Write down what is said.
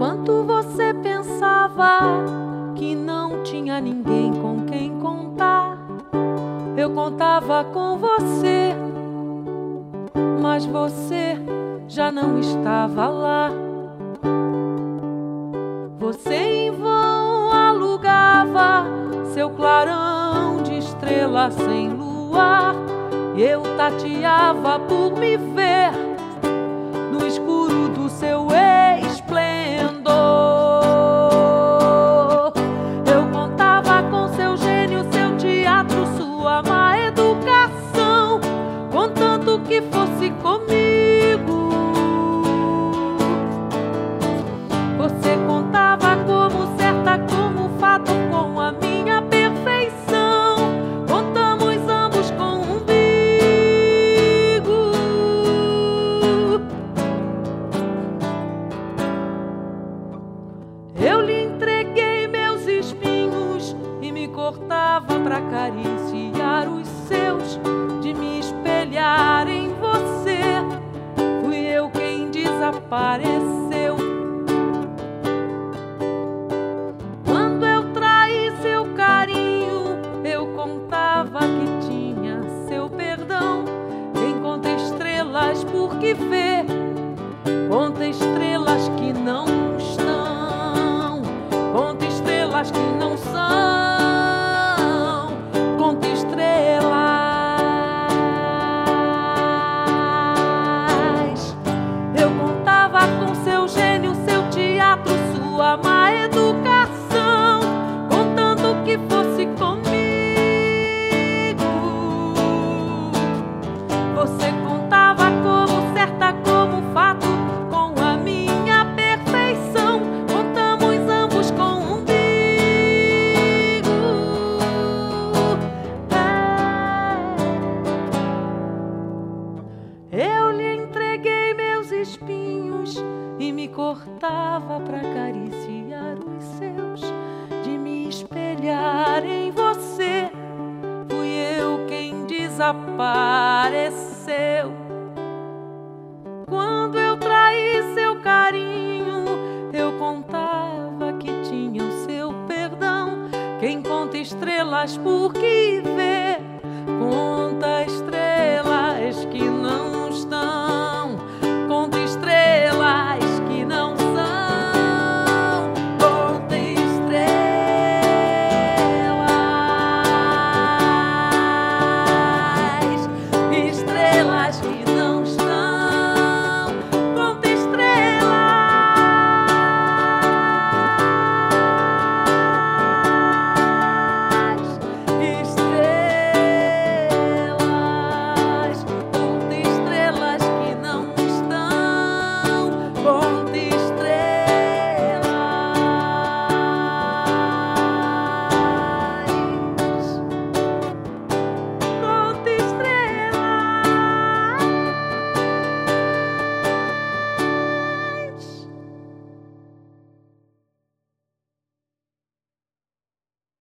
Enquanto você pensava que não tinha ninguém com quem contar, eu contava com você, mas você já não estava lá. Você em vão alugava seu clarão de estrela sem luar, eu tateava por me ver comigo. Você contava como certa, como fato, com a minha perfeição. Contamos ambos com um umbigo. Eu lhe entreguei meus espinhos e me cortava pra acariciar os seus, desapareceu. Quando eu traí seu carinho, eu contava que tinha seu perdão. Conta estrelas porque com seu gênio, seu teatro, sua má educação, espinhos e me cortava pra acariciar os seus, de me espelhar em você. Fui eu quem desapareceu. Quando eu traí seu carinho, eu contava que tinha o seu perdão. Quem conta estrelas por que vê,